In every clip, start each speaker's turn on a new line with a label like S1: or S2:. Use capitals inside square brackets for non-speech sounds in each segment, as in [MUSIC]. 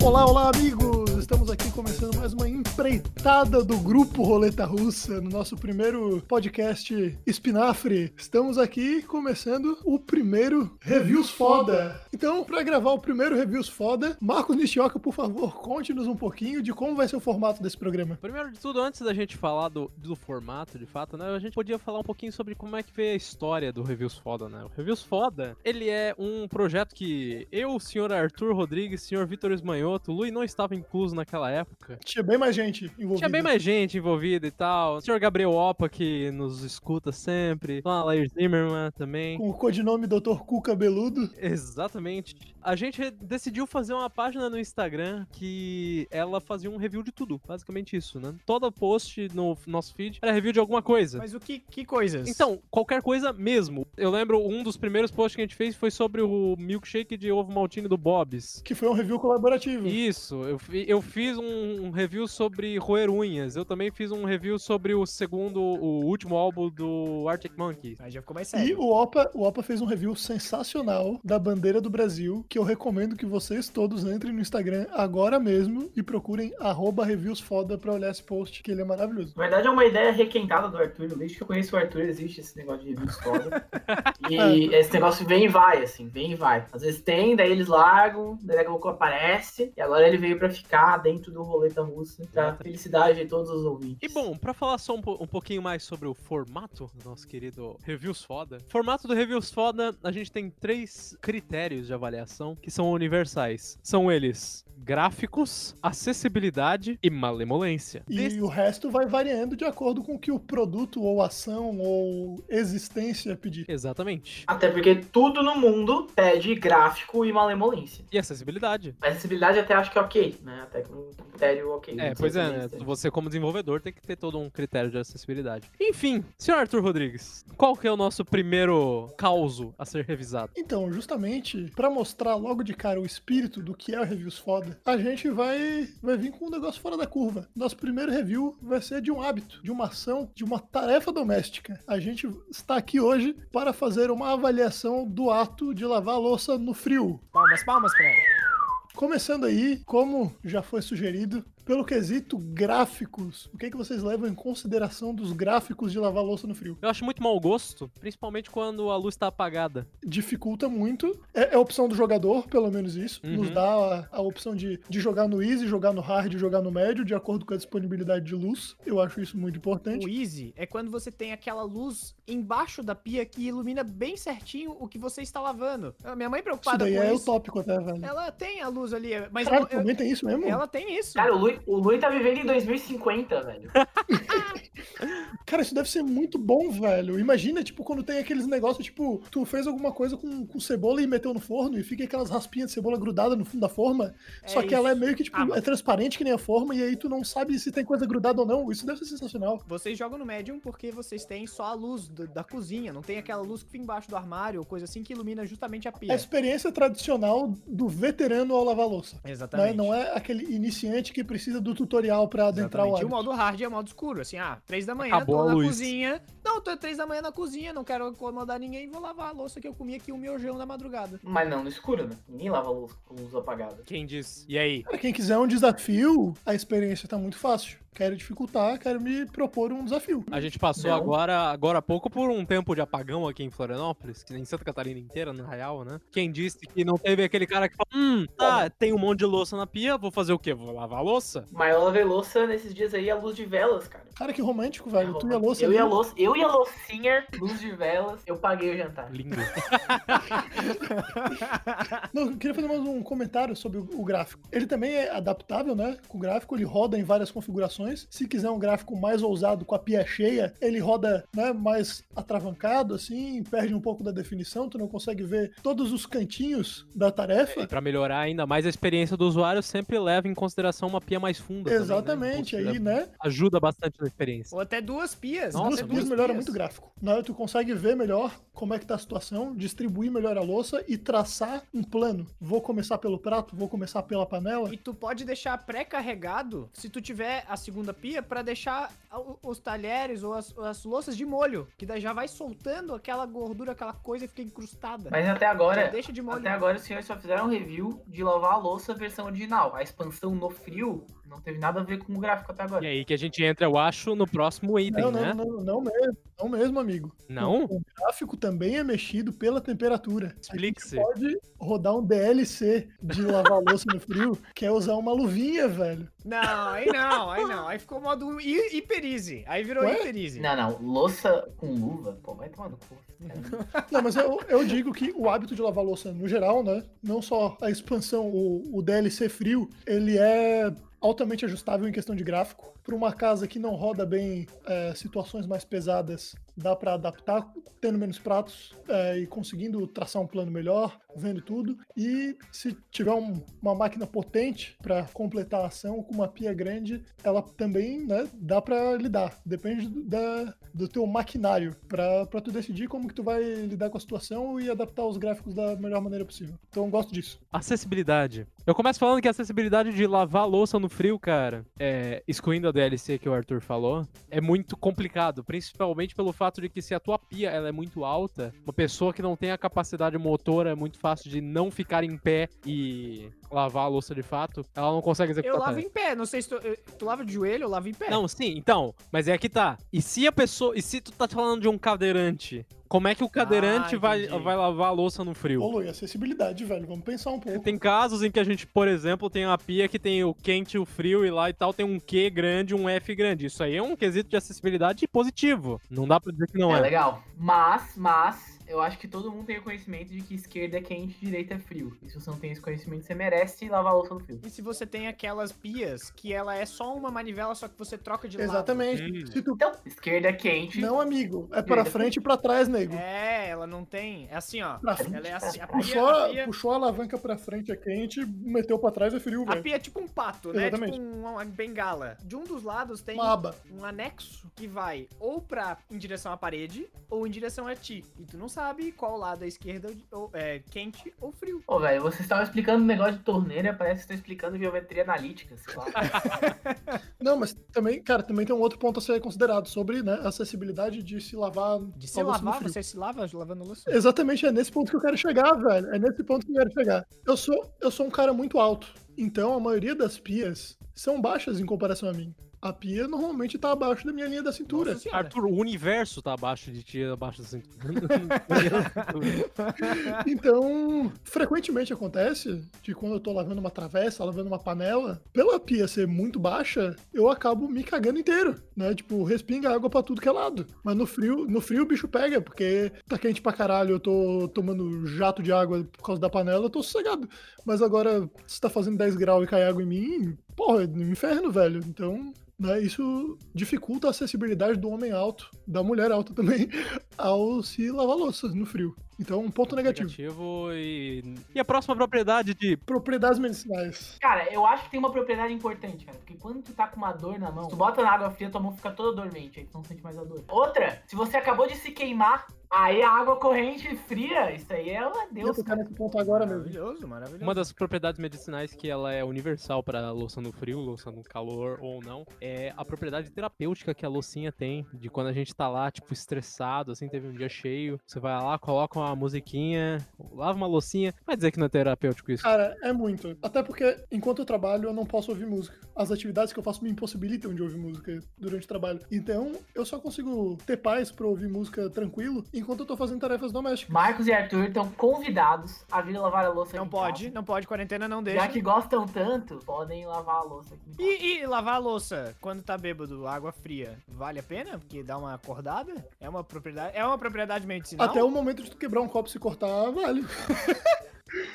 S1: Olá, olá, amigos! Estamos aqui começando mais uma empreitada do Grupo Roleta Russa, no nosso primeiro podcast Espinafre. Estamos aqui começando o primeiro Reviews Foda. Então, para gravar o primeiro Reviews Foda, Marcos Nishioka, por favor, conte-nos um pouquinho de como vai ser o formato desse programa.
S2: Primeiro de tudo, antes da gente falar do, do formato, de fato, né, a gente podia falar um pouquinho sobre como é que veio a história do Reviews Foda, né? O Reviews Foda, ele é um projeto que eu, o senhor Arthur Rodrigues, o senhor Vitor Esmanhoto, o Lui não estava incluso naquela época.
S1: Tinha bem mais gente envolvida.
S2: Tinha bem mais gente envolvida e tal. O senhor Gabriel Opa, que nos escuta sempre. Lá, Lair Zimmerman também.
S1: Com o codinome Dr. Cu Cabeludo.
S2: Exatamente. A gente decidiu fazer uma página no Instagram que ela fazia um review de tudo. Basicamente isso, né? Todo post no nosso feed era review de alguma coisa.
S3: Mas o que, que coisas?
S2: Então, qualquer coisa mesmo. Eu lembro um dos primeiros posts que a gente fez foi sobre o milkshake de ovo maltine do Bob's.
S1: Que foi um review colaborativo.
S2: Isso, eu, eu fiz um, um review sobre roer unhas. Eu também fiz um review sobre o segundo, o último álbum do Arctic Monkeys.
S3: Aí já ficou mais
S1: E
S3: sério.
S1: o Opa, o Opa fez um review sensacional da bandeira do Brasil, que eu recomendo que vocês todos entrem no Instagram agora mesmo e procurem arroba reviewsfoda pra olhar esse post, que ele é maravilhoso.
S4: Na verdade, é uma ideia requentada do Arthur. Desde que eu conheço o Arthur, existe esse negócio de reviews foda.
S1: É. [LAUGHS]
S4: E esse negócio vem e vai, assim, vem e vai. Às vezes tem, daí eles largam, daí daqui a pouco aparece. E agora ele veio pra ficar dentro do roleta russa, pra felicidade de todos os ouvintes.
S2: E bom, pra falar só um, po- um pouquinho mais sobre o formato do nosso querido Reviews Foda. Formato do Reviews Foda, a gente tem três critérios de avaliação que são universais. São eles: gráficos, acessibilidade e malemolência.
S1: E
S2: Desse-
S1: o resto vai variando de acordo com o que o produto ou ação ou existência pedir.
S2: Exatamente.
S4: Até porque tudo no mundo pede gráfico e malemolência.
S2: E acessibilidade.
S4: A acessibilidade até acho que é ok, né? Até com um critério ok.
S2: É, pois é, né? Você, como desenvolvedor, tem que ter todo um critério de acessibilidade. Enfim, senhor Arthur Rodrigues, qual que é o nosso primeiro causo a ser revisado?
S1: Então, justamente, pra mostrar logo de cara o espírito do que é o Reviews Foda, a gente vai, vai vir com um negócio fora da curva. Nosso primeiro review vai ser de um hábito, de uma ação, de uma tarefa doméstica. A gente está aqui hoje para fazer uma avaliação do ato de lavar a louça no frio.
S3: Palmas, palmas pra ela.
S1: Começando aí, como já foi sugerido, pelo quesito gráficos, o que, é que vocês levam em consideração dos gráficos de lavar louça no frio?
S2: Eu acho muito mau gosto, principalmente quando a luz tá apagada.
S1: Dificulta muito. É, é a opção do jogador, pelo menos isso.
S2: Uhum.
S1: Nos dá a, a opção de, de jogar no easy, jogar no hard, jogar no médio, de acordo com a disponibilidade de luz. Eu acho isso muito importante.
S3: O easy é quando você tem aquela luz embaixo da pia que ilumina bem certinho o que você está lavando. A Minha mãe
S1: Isso
S3: preocupada
S1: daí
S3: com
S1: é
S3: isso.
S1: utópico até, velho.
S3: Ela tem a luz ali, mas
S1: Caralho,
S3: eu- eu-
S1: também tem isso mesmo?
S3: ela tem isso.
S4: Cara, o o Lui tá vivendo em 2050, velho. [LAUGHS]
S1: Cara, isso deve ser muito bom, velho. Imagina, tipo, quando tem aqueles negócios, tipo, tu fez alguma coisa com, com cebola e meteu no forno e fica aquelas raspinhas de cebola grudada no fundo da forma.
S3: É
S1: só que ela é meio que, tipo,
S3: Ah, mas-
S1: é transparente que nem a forma e aí tu não sabe se tem coisa grudada ou não. Isso deve ser sensacional.
S3: Vocês jogam no Medium porque vocês têm só a luz do- da cozinha, não tem aquela luz que fica embaixo do armário ou coisa assim que ilumina justamente a pia.
S1: É a experiência tradicional do veterano ao lavar louça. Né?
S3: Exatamente.
S1: Não é aquele iniciante que precisa do tutorial pra adentrar o
S3: Exatamente. E o
S1: hábito.
S3: modo hard é o modo escuro, assim, ah, três da manhã,
S2: Acabou
S3: tô
S2: a
S3: na
S2: luz.
S3: cozinha. Não, tô três da manhã na cozinha, não quero incomodar ninguém, vou lavar a louça que eu comi aqui um miojão na madrugada.
S4: Mas não no escuro, né? Ninguém lava a luz com luz apagada.
S2: Quem diz? E aí?
S1: Pra quem quiser um desafio, a experiência tá muito fácil. Quero dificultar, quero me propor um desafio.
S2: A gente passou
S4: Não.
S2: agora, agora há pouco por um tempo de apagão aqui em Florianópolis, que em Santa Catarina inteira, na real, né? Quem disse que não teve aquele cara que falou, hum, tá, tem um monte de louça na pia, vou fazer o quê? Vou lavar a louça?
S4: Mas eu lavei louça nesses dias aí à luz de velas, cara.
S1: Cara, que romântico, velho. Tu e a louça
S4: eu e a louça, eu e a loucinha, luz de velas, eu paguei o jantar.
S2: Lindo. [LAUGHS]
S1: Não, eu queria fazer mais um comentário sobre o, o gráfico. Ele também é adaptável, né? Com o gráfico, ele roda em várias configurações. Se quiser um gráfico mais ousado, com a pia cheia, ele roda né, mais atravancado, assim, perde um pouco da definição, tu não consegue ver todos os cantinhos da tarefa.
S2: E pra melhorar ainda mais a experiência do usuário, sempre leva em consideração uma pia mais funda. também, né?
S1: Exatamente,
S2: Então,
S1: aí, né?
S2: Ajuda bastante na experiência.
S3: Ou até duas pias.
S2: Nossa,
S1: duas
S3: até
S1: pias melhora muito o gráfico. Né? Tu consegue ver melhor como é que tá a situação, distribuir melhor a louça e traçar um plano. Vou começar pelo prato, vou começar pela panela.
S3: E tu pode deixar pré-carregado se tu tiver segunda pia pra deixar os talheres ou as, as louças de molho, que daí já vai soltando aquela gordura, aquela coisa e fica incrustada.
S4: Mas até agora,
S3: deixa de molho.
S4: até agora os senhores só fizeram um review de lavar a louça versão original. A expansão no frio não teve nada a ver com o gráfico até
S2: E
S4: agora.
S2: aí que a gente entra, eu acho, no próximo item,
S1: Não,
S2: né?
S1: não, não, não mesmo, não mesmo, amigo.
S2: Não?
S1: O, o gráfico também é mexido pela temperatura.
S2: Explique-se.
S1: Pode rodar um DLC de lavar louça no frio, [LAUGHS] que é usar uma luvinha, velho.
S3: Não, aí não, aí não. Aí ficou modo hi- hipereasy. Aí virou
S1: Ué?
S3: hipereasy.
S4: Não, não, louça com luva, pô, vai tomar no cu. [LAUGHS]
S1: Não, mas eu, eu digo que o hábito de lavar louça no geral, né? Não só a expansão, o, o DLC frio, ele é altamente ajustável em questão de gráfico. Para uma casa que não roda bem é, situações mais pesadas, dá para adaptar, tendo menos pratos é, e conseguindo traçar um plano melhor, vendo tudo. E se tiver um- uma máquina potente para completar a ação com uma pia grande, ela também né, dá para lidar. Depende do, da, do teu maquinário para tu decidir como que tu vai lidar com a situação e adaptar os gráficos da melhor maneira possível. Então gosto disso.
S2: Acessibilidade. Eu começo falando que a acessibilidade de lavar louça no frio, cara, é, excluindo a DLC que o Arthur falou, é muito complicado. Principalmente pelo fato de que se a tua pia ela é muito alta, uma pessoa que não tem a capacidade motora é muito fácil de não ficar em pé e lavar a louça de fato, ela não consegue executar.
S3: Eu lavo em pé, não sei se tu, eu- tu lava de joelho, eu lavo em pé.
S2: Não, sim, então, mas é que tá. E se a pessoa. E se tu tá falando de um cadeirante? Como é que o cadeirante vai,
S3: entendi.
S2: vai lavar a louça no frio?
S1: Ô, Lu, e acessibilidade, velho. Vamos pensar um pouco.
S2: Tem casos em que a gente, por exemplo, tem uma pia que tem o quente e o frio e lá e tal tem um Q grande, um F grande. Isso aí é um quesito de acessibilidade positivo. Não dá pra dizer que não
S4: é
S2: é.
S4: legal. Mas, mas, eu acho que todo mundo tem o conhecimento de que esquerda é quente e direita é frio. E se você não tem esse conhecimento, você merece lavar a louça no frio.
S3: E se você tem aquelas pias que ela é só uma manivela, só que você troca de lado.
S1: Exatamente.
S2: Hum.
S1: Tu...
S4: Então, esquerda é quente.
S1: Não, amigo. É pra frente e pra trás, nego.
S3: É, ela não tem. É assim, ó.
S1: Pra frente.
S3: Ela é assim. A pia,
S1: Puxou,
S3: a
S1: a-
S3: pia,
S1: puxou a alavanca pra frente é quente, meteu pra trás é frio,
S3: a
S1: velho.
S3: pia é tipo um pato, né?
S1: Exatamente.
S3: Tipo um- uma bengala. De um dos lados tem um anexo que vai ou pra em direção à parede ou em direção a ti. E tu não sabe qual lado é esquerda ou é quente ou frio.
S4: Pô, velho, vocês estavam explicando um negócio de torneira, parece que estão explicando geometria analítica, sei lá. [LAUGHS]
S1: Não, mas também, cara, também tem um outro ponto a ser considerado sobre né, a acessibilidade de se lavar.
S3: De se lavar,
S1: frio.
S3: você se lava lavando louça?
S1: Exatamente, é nesse ponto que eu quero chegar, velho. É nesse ponto que eu quero chegar. Eu sou, eu sou um cara muito alto, então a maioria das pias são baixas em comparação a mim. A pia normalmente tá abaixo da minha linha da cintura.
S3: Nossa.
S2: Arthur, o universo tá abaixo de ti, abaixo da cintura. [LAUGHS]
S1: Então, frequentemente acontece de quando eu tô lavando uma travessa, lavando uma panela, pela pia ser muito baixa, eu acabo me cagando inteiro, né? Tipo, respinga água pra tudo que é lado. Mas no frio, no frio o bicho pega, porque tá quente pra caralho, eu tô tomando jato de água por causa da panela, eu tô sossegado. Mas agora, se tá fazendo 10 graus e cai água em mim, porra, é um inferno, velho. Então, né, isso dificulta a acessibilidade do homem alto, da mulher alta também, [LAUGHS] ao se lavar louça no frio. Então, um ponto negativo.
S2: Negativo e. E a próxima propriedade de.
S1: Propriedades medicinais.
S4: Cara, eu acho que tem uma propriedade importante, cara. Porque quando tu tá com uma dor na mão, tu bota na água fria, tua mão fica toda dormente, aí tu não sente mais a dor. Outra, se você acabou de se queimar, aí a água corrente fria, isso aí é uma
S1: Eu
S4: Deus, cara.
S1: nesse ponto agora mesmo.
S3: Maravilhoso, maravilhoso.
S2: Uma das propriedades medicinais que ela é universal para louça no frio, louça no calor ou não, é a propriedade terapêutica que a loucinha tem, de quando a gente tá lá, tipo, estressado, assim, teve um dia cheio, você vai lá, coloca uma musiquinha, lava uma loucinha, vai dizer que não é terapêutico isso.
S1: Cara, é muito. Até porque, enquanto eu trabalho, eu não posso ouvir música. As atividades que eu faço me impossibilitam de ouvir música durante o trabalho. Então, eu só consigo ter paz pra ouvir música tranquilo enquanto eu tô fazendo tarefas domésticas.
S4: Marcos e Arthur estão convidados a vir lavar a louça
S3: Não pode,
S4: casa.
S3: não pode, quarentena não deixa.
S4: Já que gostam tanto, podem lavar a louça aqui.
S3: E, e lavar a louça quando tá bêbado, água fria, vale a pena? Porque dá uma acordada? É uma propriedade, é uma propriedade medicinal?
S1: Até o momento de tu quebrar um copo e se cortar, vale. [LAUGHS]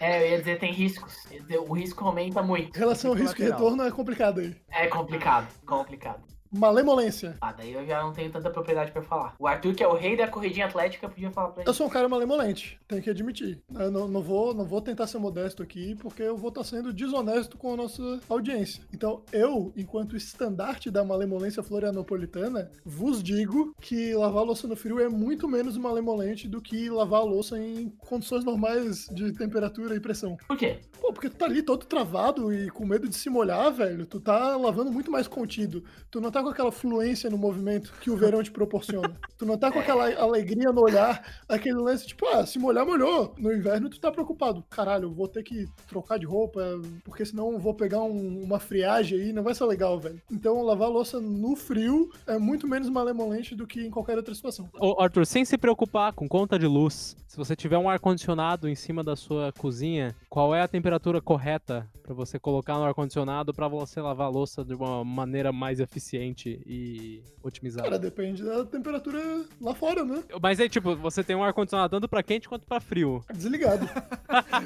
S4: É, eu ia dizer, tem riscos. Dizer, O risco aumenta muito.
S1: Em relação ao risco e retorno é complicado aí.
S4: É complicado, complicado.
S1: Malemolência.
S4: Ah, daí eu já não tenho tanta propriedade pra falar. O Arthur, que é o rei da corridinha atlética, podia falar pra ele.
S1: Eu sou um cara malemolente, tenho que admitir. Eu não, não vou, não vou tentar ser modesto aqui, porque eu vou estar sendo desonesto com a nossa audiência. Então, eu, enquanto estandarte da malemolência florianopolitana, vos digo que lavar a louça no frio é muito menos malemolente do que lavar a louça em condições normais de temperatura e pressão.
S4: Por quê?
S1: Pô, porque tu tá ali todo travado e com medo de se molhar, velho. Tu tá lavando muito mais contido. Tu não tá com aquela fluência no movimento que o verão te proporciona. Tu não tá com aquela alegria no olhar, aquele lance tipo, ah, se molhar, molhou. No inverno tu tá preocupado. Caralho, vou ter que trocar de roupa, porque senão vou pegar um- uma friagem aí, não vai ser legal, velho. Então lavar louça no frio é muito menos malemolente do que em qualquer outra situação.
S2: Ô, Arthur, sem se preocupar com conta de luz, se você tiver um ar-condicionado em cima da sua cozinha, qual é a temperatura correta pra você colocar no ar-condicionado pra você lavar a louça de uma maneira mais eficiente e otimizada?
S1: Cara, depende da temperatura lá fora, né?
S2: Mas aí, tipo, você tem um ar-condicionado tanto pra quente quanto pra frio.
S1: Desligado.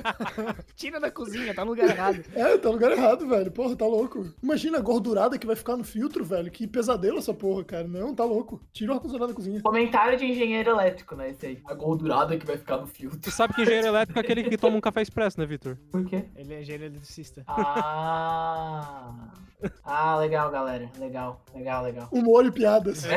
S1: [LAUGHS]
S3: Tira da cozinha, tá no lugar errado.
S1: É, tá no lugar errado, velho. Porra, tá louco. Imagina a gordurada que vai ficar no filtro, velho. Que pesadelo essa porra, cara. Não, tá louco. Tira o ar-condicionado da cozinha.
S4: Comentário de engenheiro elétrico, né? Esse aí. A gordurada que vai ficar no filtro.
S2: Tu sabe que engenheiro elétrico é aquele que toma um café expresso, né, Vitor?
S4: Por quê?
S3: Ele é engenheiro eletricista.
S4: Ah. Ah, legal, galera. Legal, legal, legal.
S1: Humor e piadas. [LAUGHS]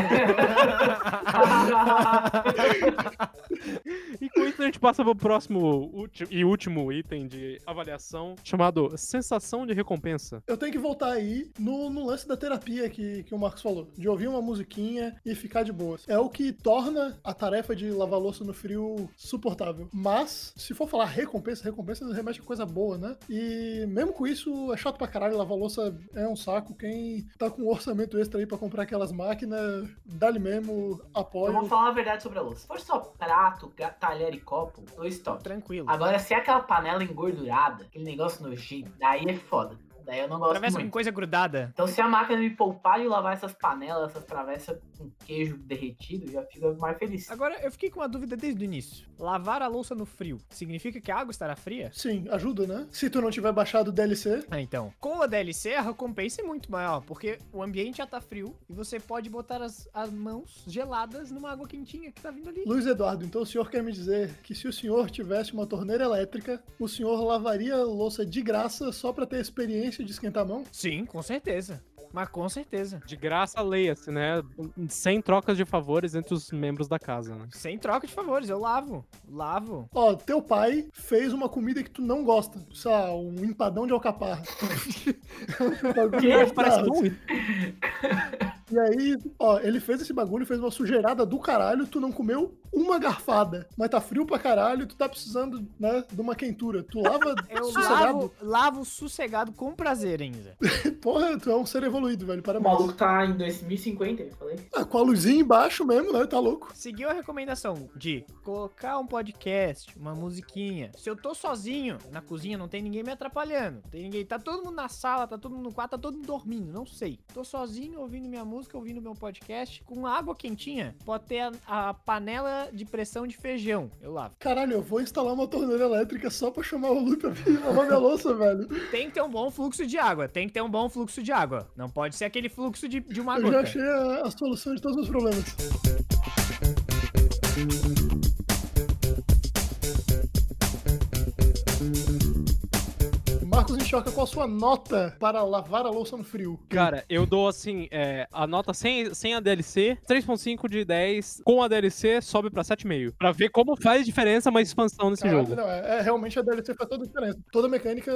S2: E com isso a gente passa pro próximo ulti- e último item de avaliação, chamado sensação de recompensa.
S1: Eu tenho que voltar aí no, no lance da terapia que, que o Marcos falou. De ouvir uma musiquinha e ficar de boa. É o que torna a tarefa de lavar louça no frio suportável. Mas, se for falar recompensa, recompensa remete a coisa boa, né? E mesmo com isso, é chato pra caralho. Lavar louça é um saco. Quem tá com um orçamento extra aí pra comprar aquelas máquinas, dá-lhe mesmo
S4: Eu
S1: apoio.
S4: vou falar a verdade sobre a louça. Se for só prato, talher e copo, dois toques.
S3: Tranquilo.
S4: Agora, se é aquela panela engordurada, aquele negócio nojento, daí é foda. Daí eu não gosto
S3: Travessa com
S4: muito.
S3: coisa grudada.
S4: Então, se a máquina me poupar de lavar essas panelas, essas travessas com queijo derretido, já fica mais feliz.
S3: Agora, eu fiquei com uma dúvida desde o início. Lavar a louça no frio significa que a água estará fria?
S1: Sim, ajuda, né? Se tu não tiver baixado o DLC,
S3: Ah, então. Com a DLC, a recompensa é muito maior, porque o ambiente já tá frio e você pode botar as, as mãos geladas numa água quentinha que tá vindo ali.
S1: Luiz Eduardo, então o senhor quer me dizer que se o senhor tivesse uma torneira elétrica, o senhor lavaria a louça de graça só pra ter a experiência de esquentar a mão?
S3: Sim, com certeza. Mas com certeza.
S2: De graça, leia-se, né? Sem trocas de favores entre os membros da casa, né?
S3: Sem troca de favores, eu lavo. Lavo.
S1: Ó, teu pai fez uma comida que tu não gosta, sei lá, um empadão de alcaparra. [LAUGHS] [LAUGHS] Bagulho
S2: Que parece
S1: bizarro.
S2: bom.
S1: E aí, ó, ele fez esse bagulho, fez uma sujeirada do caralho, tu não comeu uma garfada, mas tá frio pra caralho, tu tá precisando, né, de uma quentura. Tu lava [LAUGHS]
S3: Eu
S1: sossegado.
S3: lavo, lavo sossegado com prazer ainda. [LAUGHS]
S1: Porra, tu é um ser evoluído, velho,
S4: O
S1: parabéns.
S4: maluco tá em 2050, eu falei.
S1: Ah, com a luzinha embaixo mesmo, né, tá louco.
S3: Seguiu a recomendação de colocar um podcast, uma musiquinha. Se eu tô sozinho na cozinha, não tem ninguém me atrapalhando. Tem ninguém, tá todo mundo na sala, tá todo mundo no quarto, tá todo mundo dormindo, não sei. Tô sozinho ouvindo minha música, ouvindo meu podcast com água quentinha. Pode ter a, a panela de pressão de feijão. Eu lavo.
S1: Caralho, eu vou instalar uma torneira elétrica só pra chamar o Lu pra vir lavar minha louça, velho.
S3: Tem que ter um bom fluxo de água. Tem que ter um bom fluxo de água. Não pode ser aquele fluxo de, de uma
S1: Eu já
S3: gota.
S1: achei a, a solução de todos os problemas. Enxoca, qual a sua nota para lavar a louça no frio?
S2: Cara, eu dou assim, é, a nota sem, sem a DLC, 3.5 de 10. Com a DLC, sobe pra 7,5. Pra ver como faz diferença uma expansão nesse
S1: Caralho,
S2: jogo.
S1: não, é, é, realmente a DLC faz toda a diferença. Toda a mecânica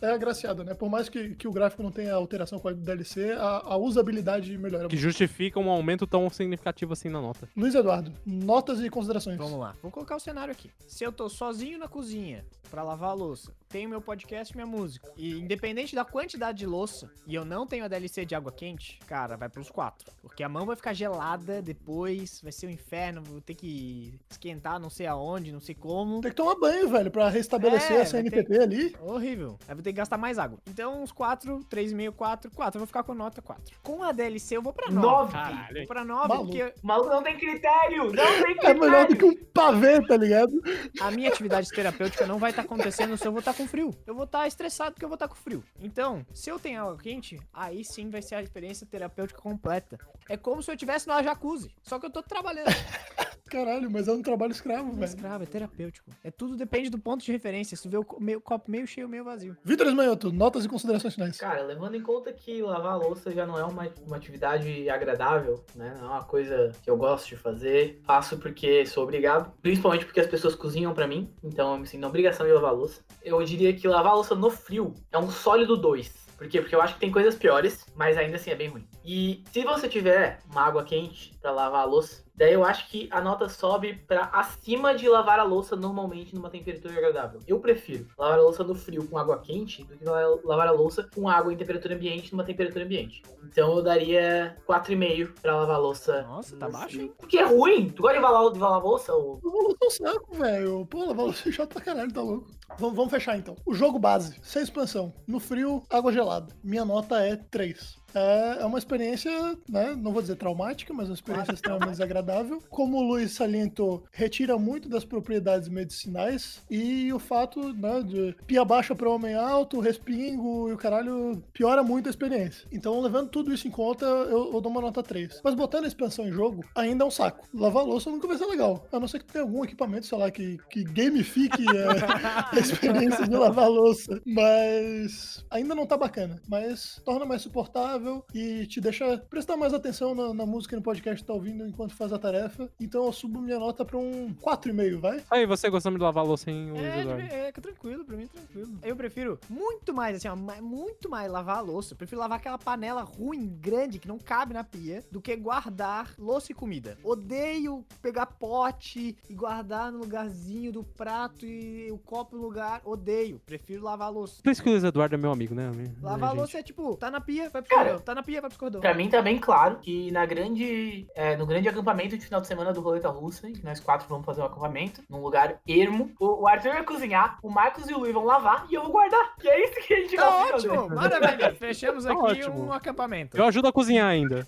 S1: é, é agraciada, né? Por mais que, que o gráfico não tenha alteração com a DLC, a, a usabilidade melhora.
S2: Que justifica um aumento tão significativo assim na nota.
S1: Luiz Eduardo, notas e considerações.
S3: Vamos lá. Vou colocar o cenário aqui. Se eu tô sozinho na cozinha pra lavar a louça, tenho meu podcast e minha música, e independente da quantidade de louça, e eu não tenho a DLC de água quente, cara, vai pros quatro. Porque a mão vai ficar gelada depois, vai ser um inferno, vou ter que esquentar não sei aonde, não sei como.
S1: Tem que tomar banho, velho, pra restabelecer
S3: É,
S1: a
S3: vai
S1: CNPP ali.
S3: Horrível. Aí vou ter que gastar mais água. Então, uns 4, 3,5, 4, 4. Eu vou ficar com nota 4. Com a DLC, eu vou pra 9.
S4: Nove?
S2: Caralho.
S3: Vou pra 9,
S1: Maluco.
S3: porque
S4: maluco não tem critério! Não tem critério! [LAUGHS]
S1: É melhor do que um pavê, tá ligado?
S3: a minha atividade terapêutica não vai estar acontecendo se eu vou estar com com frio. Eu vou estar estressado porque eu vou estar com frio. Então, se eu tenho água quente, aí sim vai ser a experiência terapêutica completa. É como se eu estivesse numa jacuzzi, só que eu tô trabalhando. [LAUGHS]
S1: Caralho, mas é um trabalho escravo,
S3: é
S1: velho.
S3: escravo, é terapêutico. É tudo depende do ponto de referência. Se tu vê o meio- copo meio cheio, meio vazio.
S1: Vitor Esmanhoto, notas e considerações finais.
S4: Cara, levando em conta que lavar a louça já não é uma, uma atividade agradável, né? Não é uma coisa que eu gosto de fazer. Faço porque sou obrigado. Principalmente porque as pessoas cozinham pra mim. Então eu me sinto na obrigação de lavar a louça. Eu diria que lavar a louça no frio é um sólido 2. Por quê? Porque eu acho que tem coisas piores, mas ainda assim é bem ruim. E se você tiver uma água quente pra lavar a louça, daí eu acho que a nota sobe pra acima de lavar a louça normalmente numa temperatura agradável. Eu prefiro lavar a louça no frio com água quente do que la- lavar a louça com água em temperatura ambiente numa temperatura ambiente. Então eu daria 4,5 pra lavar a louça.
S3: Nossa, tá baixo, hein?
S4: Porque é ruim. Tu gosta de lavar, de lavar a louça? Ou...
S1: Eu vou lutar um saco, velho. Pô, lavar louça é chato pra caralho, tá louco. Vamos, vamos fechar então. O jogo base, sem expansão. No frio, água gelada. Minha nota é 3. É, é uma experiência, né? Não vou dizer traumática, mas uma experiência [LAUGHS] extremamente desagradável. Como o Luiz salientou, retira muito das propriedades medicinais e o fato, né, de pia baixa para homem alto, respingo e o caralho piora muito a experiência. Então, levando tudo isso em conta, eu, eu dou uma nota 3. Mas botando a expansão em jogo, ainda é um saco. Lavar louça nunca vai ser legal. A não ser que tenha algum equipamento, sei lá, que, que gamifique [LAUGHS] é, a [LAUGHS] experiência de lavar louça. Mas ainda não tá bacana. Mas torna mais suportável e te deixa prestar mais atenção na, na música e no podcast que tá ouvindo enquanto faz a tarefa. Então eu subo minha nota pra um 4,5, vai?
S2: Aí, você gostando de lavar louça em Luiz
S3: É, é, que tranquilo, pra mim tranquilo. Eu prefiro muito mais, assim, ó, muito mais lavar a louça. Eu prefiro lavar aquela panela ruim, grande, que não cabe na pia, do que guardar louça e comida. Odeio pegar pote e guardar no lugarzinho do prato e o copo no lugar. Odeio. Prefiro lavar a louça.
S2: Por isso que o Luiz Eduardo é meu amigo, né?
S3: Lavar a
S2: gente?
S3: louça é tipo, tá na pia, vai pro
S4: Cara,
S3: escorredor. Tá na pia, vai pro escorredor.
S4: Pra mim tá bem claro que na grande, é, no grande acampamento de final de semana do Roleta Russa, em que nós quatro vamos fazer um acampamento, num lugar ermo, o, o Arthur vai cozinhar, o Marcos e o Luiz vão lavar e eu vou guardar. Que é isso que a gente
S3: Tá
S4: gosta de
S3: ótimo,
S4: fazer.
S3: maravilha. [LAUGHS] Fechamos
S2: Tá
S3: aqui
S2: ótimo.
S3: um acampamento.
S2: Eu ajudo a cozinhar ainda.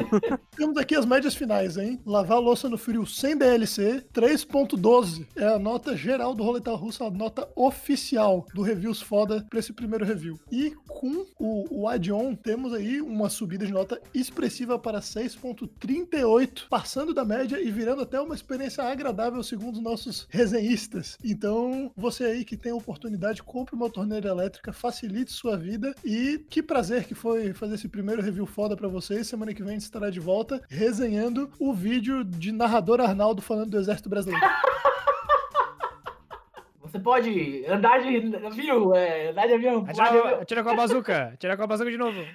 S2: [LAUGHS]
S1: Temos aqui as médias finais, hein? Lavar a louça no frio sem DLC, 3.12. É a nota geral do Roleta Russa, a nota oficial do Reviews Foda pra esse primeiro review. E com o, o add-on, temos aí uma subida de nota expressiva para 6.38, passando da média e virando até uma experiência agradável, segundo os nossos resenhistas. Então, você aí que tem a oportunidade, compre uma torneira elétrica, facilite sua vida e que prazer que foi fazer esse primeiro review foda pra vocês. Semana que vem a gente estará de volta resenhando o vídeo de narrador Arnaldo falando do Exército Brasileiro. [LAUGHS]
S4: Você pode andar de. Viu? É, andar de avião. pular de avião.
S3: Atira, atira com a bazuca. Atira com a bazuca de novo.